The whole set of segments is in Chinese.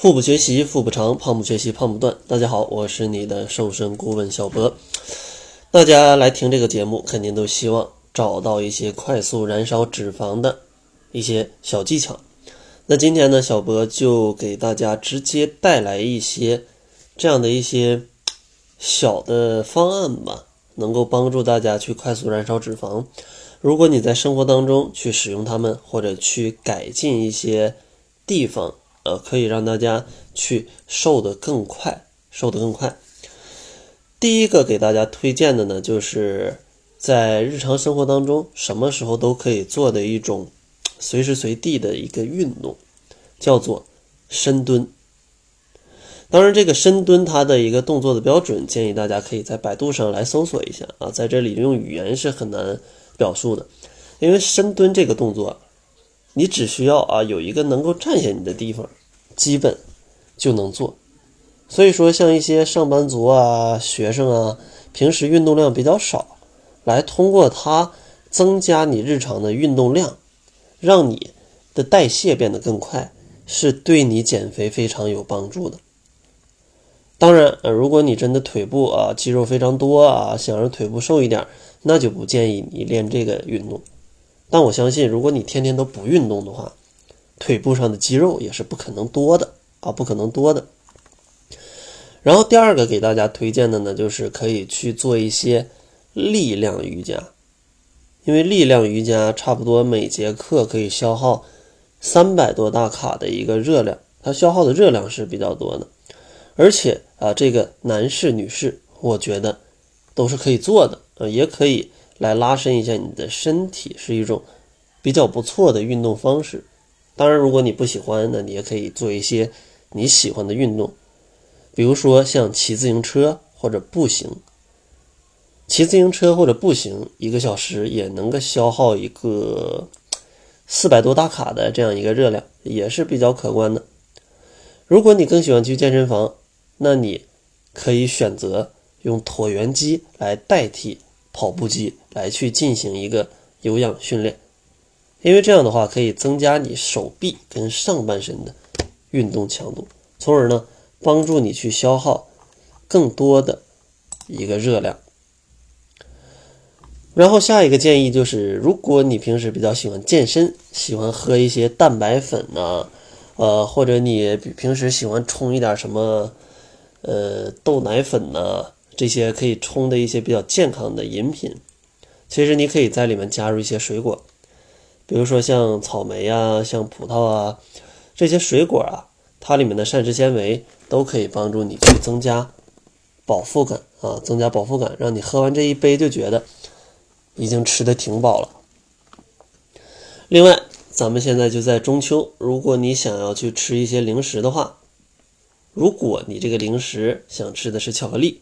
腹部学习腹不长，胖不学习胖不断。大家好，我是你的瘦身顾问小博。大家来听这个节目，肯定都希望找到一些快速燃烧脂肪的一些小技巧。那今天呢，小博就给大家直接带来一些这样的一些小的方案吧，能够帮助大家去快速燃烧脂肪。如果你在生活当中去使用它们，或者去改进一些地方。呃，可以让大家去瘦得更快，瘦得更快。第一个给大家推荐的呢，就是在日常生活当中，什么时候都可以做的一种随时随地的一个运动，叫做深蹲。当然，这个深蹲它的一个动作的标准，建议大家可以在百度上来搜索一下啊，在这里用语言是很难表述的，因为深蹲这个动作。你只需要啊有一个能够站下你的地方，基本就能做。所以说，像一些上班族啊、学生啊，平时运动量比较少，来通过它增加你日常的运动量，让你的代谢变得更快，是对你减肥非常有帮助的。当然，呃，如果你真的腿部啊肌肉非常多啊，想让腿部瘦一点，那就不建议你练这个运动。但我相信，如果你天天都不运动的话，腿部上的肌肉也是不可能多的啊，不可能多的。然后第二个给大家推荐的呢，就是可以去做一些力量瑜伽，因为力量瑜伽差不多每节课可以消耗三百多大卡的一个热量，它消耗的热量是比较多的，而且啊，这个男士、女士，我觉得都是可以做的啊，也可以。来拉伸一下你的身体是一种比较不错的运动方式。当然，如果你不喜欢，那你也可以做一些你喜欢的运动，比如说像骑自行车或者步行。骑自行车或者步行一个小时也能够消耗一个四百多大卡的这样一个热量，也是比较可观的。如果你更喜欢去健身房，那你可以选择用椭圆机来代替。跑步机来去进行一个有氧训练，因为这样的话可以增加你手臂跟上半身的运动强度，从而呢帮助你去消耗更多的一个热量。然后下一个建议就是，如果你平时比较喜欢健身，喜欢喝一些蛋白粉呐，呃，或者你平时喜欢冲一点什么，呃，豆奶粉呐。这些可以冲的一些比较健康的饮品，其实你可以在里面加入一些水果，比如说像草莓啊、像葡萄啊这些水果啊，它里面的膳食纤维都可以帮助你去增加饱腹感啊，增加饱腹感，让你喝完这一杯就觉得已经吃的挺饱了。另外，咱们现在就在中秋，如果你想要去吃一些零食的话，如果你这个零食想吃的是巧克力。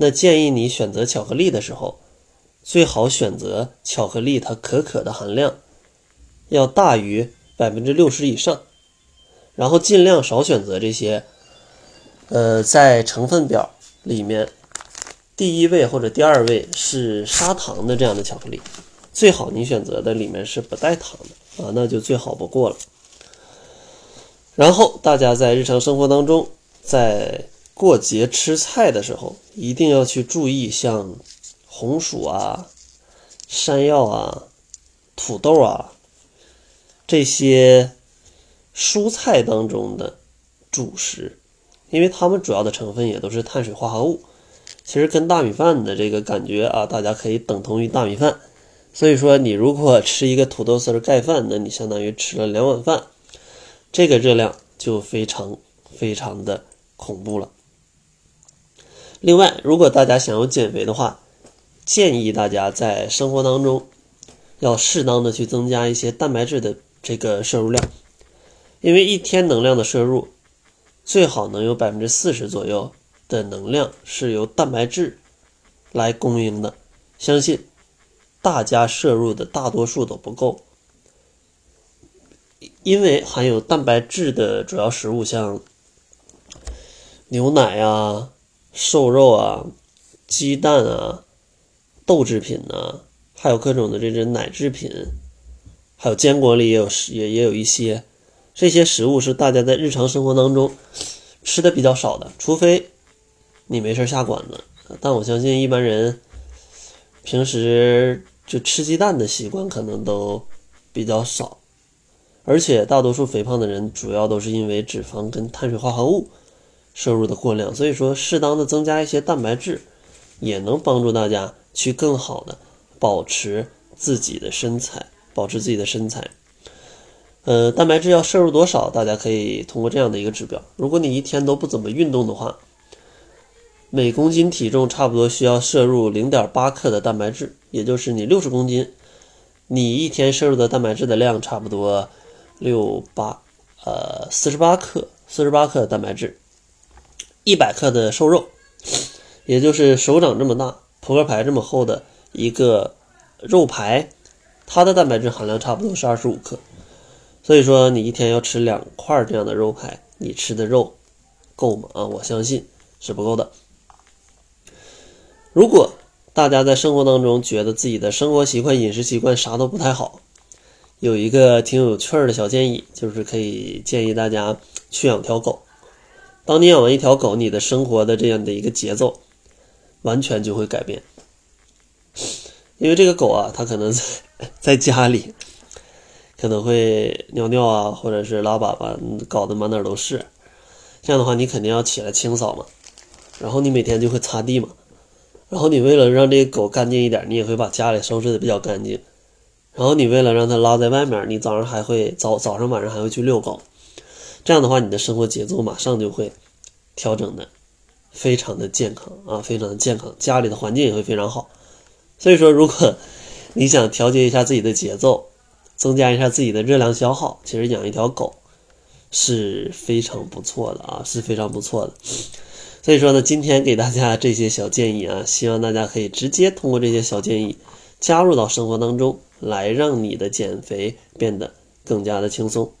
那建议你选择巧克力的时候，最好选择巧克力它可可的含量要大于百分之六十以上，然后尽量少选择这些，呃，在成分表里面第一位或者第二位是砂糖的这样的巧克力，最好你选择的里面是不带糖的啊，那就最好不过了。然后大家在日常生活当中，在过节吃菜的时候，一定要去注意，像红薯啊、山药啊、土豆啊这些蔬菜当中的主食，因为它们主要的成分也都是碳水化合物，其实跟大米饭的这个感觉啊，大家可以等同于大米饭。所以说，你如果吃一个土豆丝盖饭，那你相当于吃了两碗饭，这个热量就非常非常的恐怖了。另外，如果大家想要减肥的话，建议大家在生活当中要适当的去增加一些蛋白质的这个摄入量，因为一天能量的摄入最好能有百分之四十左右的能量是由蛋白质来供应的。相信大家摄入的大多数都不够，因为含有蛋白质的主要食物像牛奶啊。瘦肉啊，鸡蛋啊，豆制品呐，还有各种的这种奶制品，还有坚果里也有也也有一些这些食物是大家在日常生活当中吃的比较少的，除非你没事下馆子。但我相信一般人平时就吃鸡蛋的习惯可能都比较少，而且大多数肥胖的人主要都是因为脂肪跟碳水化合物摄入的过量，所以说适当的增加一些蛋白质，也能帮助大家去更好的保持自己的身材，保持自己的身材。呃，蛋白质要摄入多少？大家可以通过这样的一个指标，如果你一天都不怎么运动的话。每公斤体重差不多需要摄入零点八克的蛋白质，也就是你六十公斤，你一天摄入的蛋白质的量差不多六八呃四十八克，四十八克的蛋白质，一百克的瘦肉，也就是手掌这么大、扑克牌这么厚的一个肉排，它的蛋白质含量差不多是二十五克，所以说你一天要吃两块这样的肉排，你吃的肉够吗？啊，我相信是不够的。如果大家在生活当中觉得自己的生活习惯、饮食习惯啥都不太好，有一个挺有趣儿的小建议，就是可以建议大家去养条狗。当你养完一条狗，你的生活的这样的一个节奏完全就会改变。因为这个狗啊，它可能在 在家里可能会尿尿啊，或者是拉粑粑，搞得满哪都是。这样的话，你肯定要起来清扫嘛，然后你每天就会擦地嘛。然后你为了让这个狗干净一点，你也会把家里收拾的比较干净。然后你为了让它拉在外面，你早上还会早早上晚上还会去遛狗。这样的话，你的生活节奏马上就会调整的非常的健康啊，非常的健康，家里的环境也会非常好。所以说，如果 你想调节一下自己的节奏，增加一下自己的热量消耗，其实养一条狗是非常不错的啊，是非常不错的。所以说呢，今天给大家这些小建议啊，希望大家可以直接通过这些小建议加入到生活当中来，让你的减肥变得更加的轻松。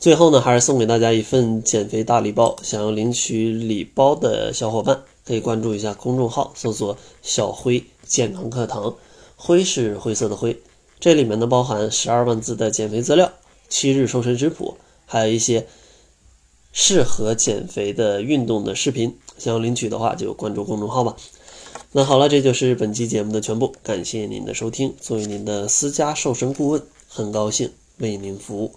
最后呢，还是送给大家一份减肥大礼包，想要领取礼包的小伙伴可以关注一下公众号，搜索“小辉健康课堂”，灰是灰色的灰，这里面呢包含十二万字的减肥资料、七日瘦身食谱，还有一些。适合减肥的运动的视频，想要领取的话就关注公众号吧。那好了，这就是本期节目的全部，感谢您的收听。作为您的私家瘦身顾问，很高兴为您服务。